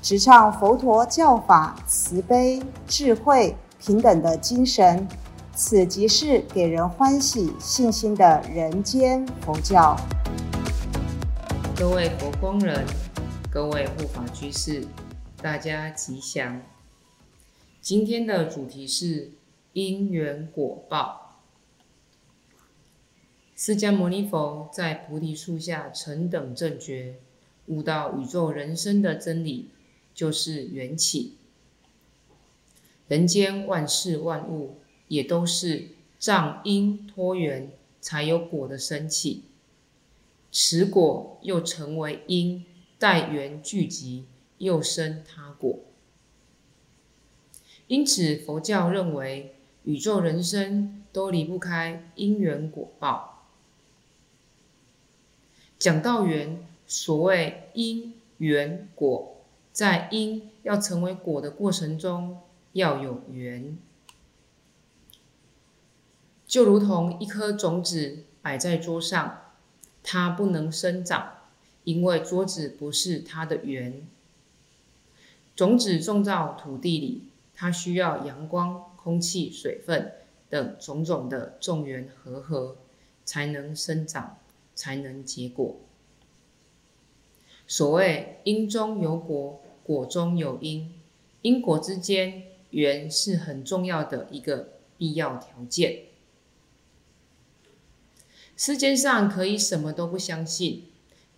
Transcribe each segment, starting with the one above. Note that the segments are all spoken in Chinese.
直唱佛陀教法慈悲、智慧、平等的精神。此即是给人欢喜、信心的人间佛教。各位佛光人，各位护法居士，大家吉祥。今天的主题是。因缘果报，释迦牟尼佛在菩提树下成等正觉，悟到宇宙人生的真理，就是缘起。人间万事万物也都是障因托缘，才有果的升起。此果又成为因，待缘聚集，又生他果。因此，佛教认为。宇宙人生都离不开因缘果报。讲到缘，所谓因缘果，在因要成为果的过程中，要有缘。就如同一颗种子摆在桌上，它不能生长，因为桌子不是它的缘。种子种到土地里，它需要阳光。空气、水分等种种的种缘和合，才能生长，才能结果。所谓因中有果，果中有因，因果之间缘是很重要的一个必要条件。世间上可以什么都不相信，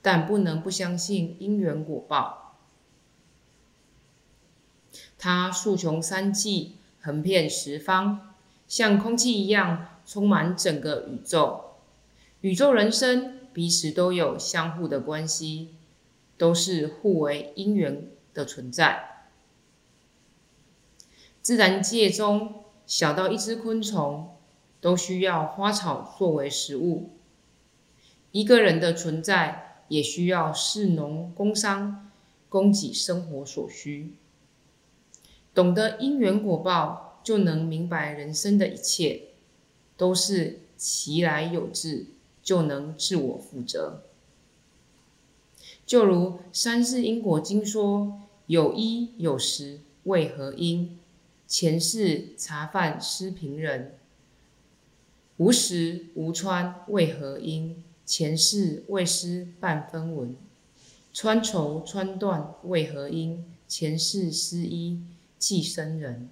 但不能不相信因缘果报。他树穷三季。横遍十方，像空气一样充满整个宇宙。宇宙人生彼此都有相互的关系，都是互为因缘的存在。自然界中，小到一只昆虫，都需要花草作为食物。一个人的存在，也需要市农工商，供给生活所需。懂得因缘果报，就能明白人生的一切都是其来有自，就能自我负责。就如《三世因果经》说：“有一有十，为何因？前世茶饭施贫人；无食无穿，为何因？前世未施半分文；穿绸穿缎，为何因？前世施衣。”寄生人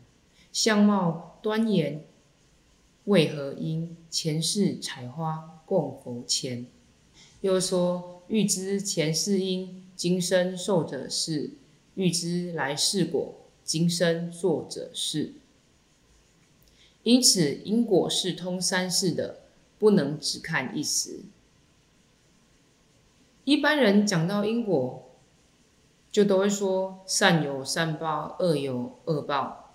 相貌端严，为何因前世采花供佛前？又说欲知前世因，今生受者是；欲知来世果，今生做者是。因此因果是通三世的，不能只看一时。一般人讲到因果。就都会说善有善报，恶有恶报。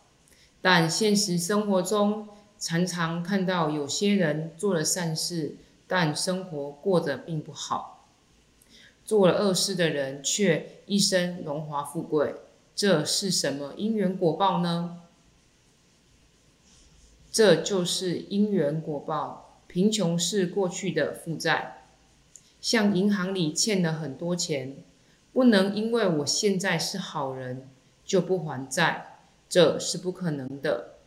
但现实生活中，常常看到有些人做了善事，但生活过得并不好；做了恶事的人却一生荣华富贵。这是什么因缘果报呢？这就是因缘果报。贫穷是过去的负债，像银行里欠了很多钱。不能因为我现在是好人就不还债，这是不可能的。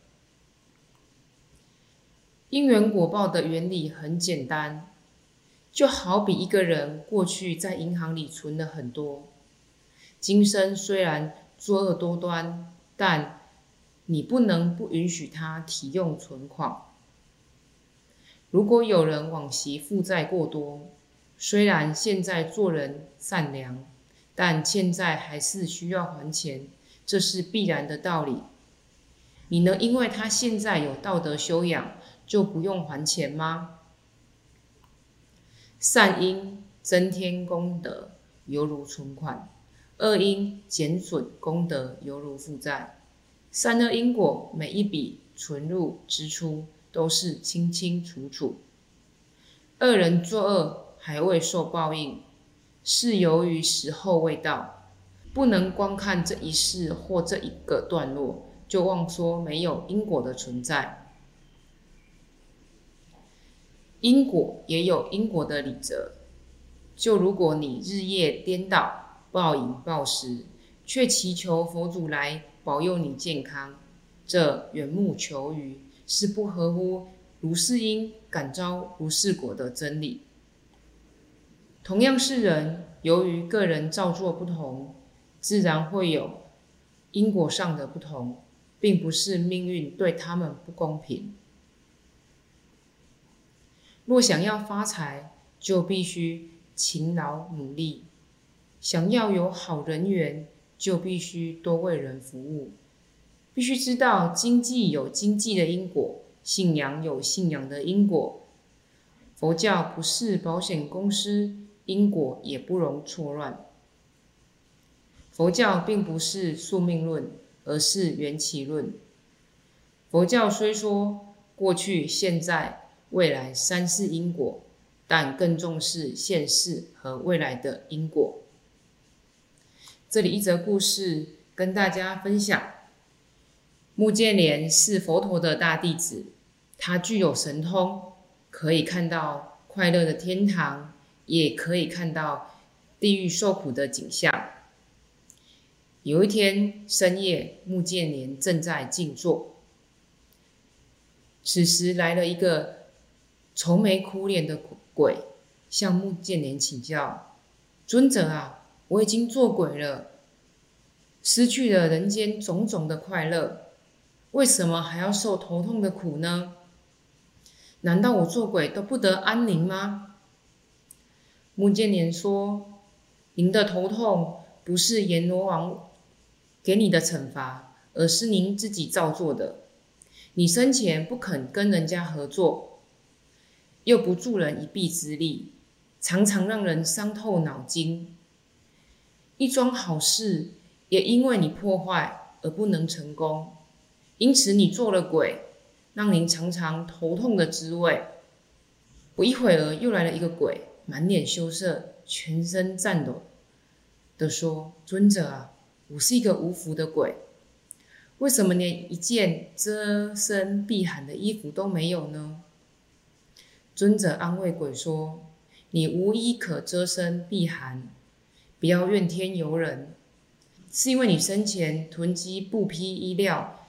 因缘果报的原理很简单，就好比一个人过去在银行里存了很多，今生虽然作恶多端，但你不能不允许他提用存款。如果有人往昔负债过多，虽然现在做人善良。但现在还是需要还钱，这是必然的道理。你能因为他现在有道德修养，就不用还钱吗？善因增添功德，犹如存款，恶因减损功德，犹如负债；善恶因果，每一笔存入支出都是清清楚楚。恶人作恶还未受报应，是由于时候未到，不能光看这一世或这一个段落，就妄说没有因果的存在。因果也有因果的理则，就如果你日夜颠倒。暴饮暴食，却祈求佛祖来保佑你健康，这缘木求鱼是不合乎如是因感召如是果的真理。同样是人，由于个人造作不同，自然会有因果上的不同，并不是命运对他们不公平。若想要发财，就必须勤劳努力。想要有好人缘，就必须多为人服务。必须知道经济有经济的因果，信仰有信仰的因果。佛教不是保险公司，因果也不容错乱。佛教并不是宿命论，而是缘起论。佛教虽说过去、现在、未来三世因果，但更重视现世和未来的因果。这里一则故事跟大家分享：木建连是佛陀的大弟子，他具有神通，可以看到快乐的天堂，也可以看到地狱受苦的景象。有一天深夜，木建连正在静坐，此时来了一个愁眉苦脸的鬼，向木建连请教：“尊者啊！”我已经做鬼了，失去了人间种种的快乐，为什么还要受头痛的苦呢？难道我做鬼都不得安宁吗？穆建连说：“您的头痛不是阎罗王给你的惩罚，而是您自己造作的。你生前不肯跟人家合作，又不助人一臂之力，常常让人伤透脑筋。”一桩好事也因为你破坏而不能成功，因此你做了鬼，让您常常头痛的滋味。不一会儿又来了一个鬼，满脸羞涩，全身颤抖的说：“尊者啊，我是一个无福的鬼，为什么连一件遮身避寒的衣服都没有呢？”尊者安慰鬼说：“你无衣可遮身避寒。”不要怨天尤人，是因为你生前囤积布匹衣料，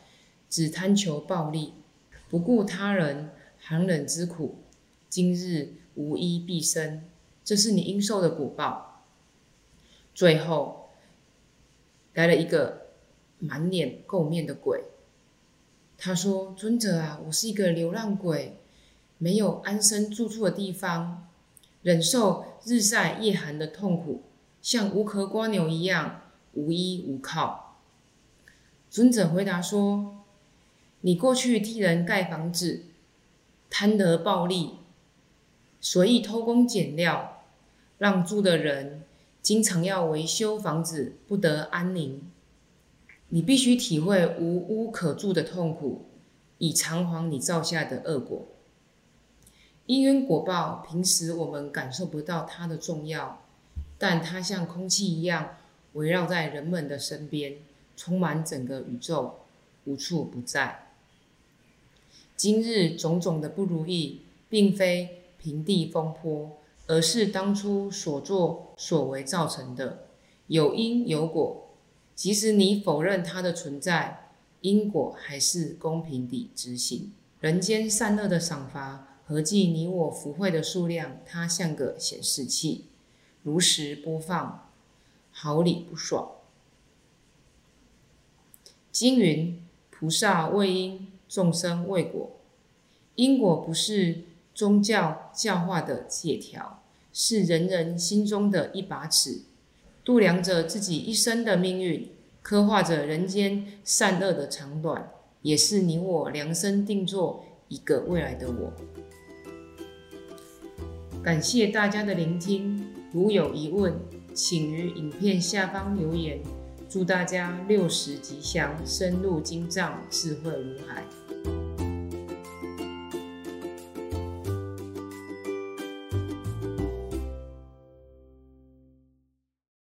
只贪求暴利，不顾他人寒冷之苦，今日无衣蔽身，这是你应受的果报。最后来了一个满脸垢面的鬼，他说：“尊者啊，我是一个流浪鬼，没有安身住处的地方，忍受日晒夜寒的痛苦。”像无壳蜗牛一样无依无靠。尊者回答说：“你过去替人盖房子，贪得暴利，随意偷工减料，让住的人经常要维修房子，不得安宁。你必须体会无屋可住的痛苦，以偿还你造下的恶果。因缘果报，平时我们感受不到它的重要。”但它像空气一样围绕在人们的身边，充满整个宇宙，无处不在。今日种种的不如意，并非平地风波，而是当初所作所为造成的，有因有果。即使你否认它的存在，因果还是公平地执行。人间善恶的赏罚，合计你我福慧的数量，它像个显示器。如实播放，好理不爽。经云：菩萨为因，众生为果。因果不是宗教教化的借条，是人人心中的一把尺，度量着自己一生的命运，刻画着人间善恶的长短，也是你我量身定做一个未来的我。感谢大家的聆听。如有疑问，请于影片下方留言。祝大家六十吉祥，深入经藏，智慧如海。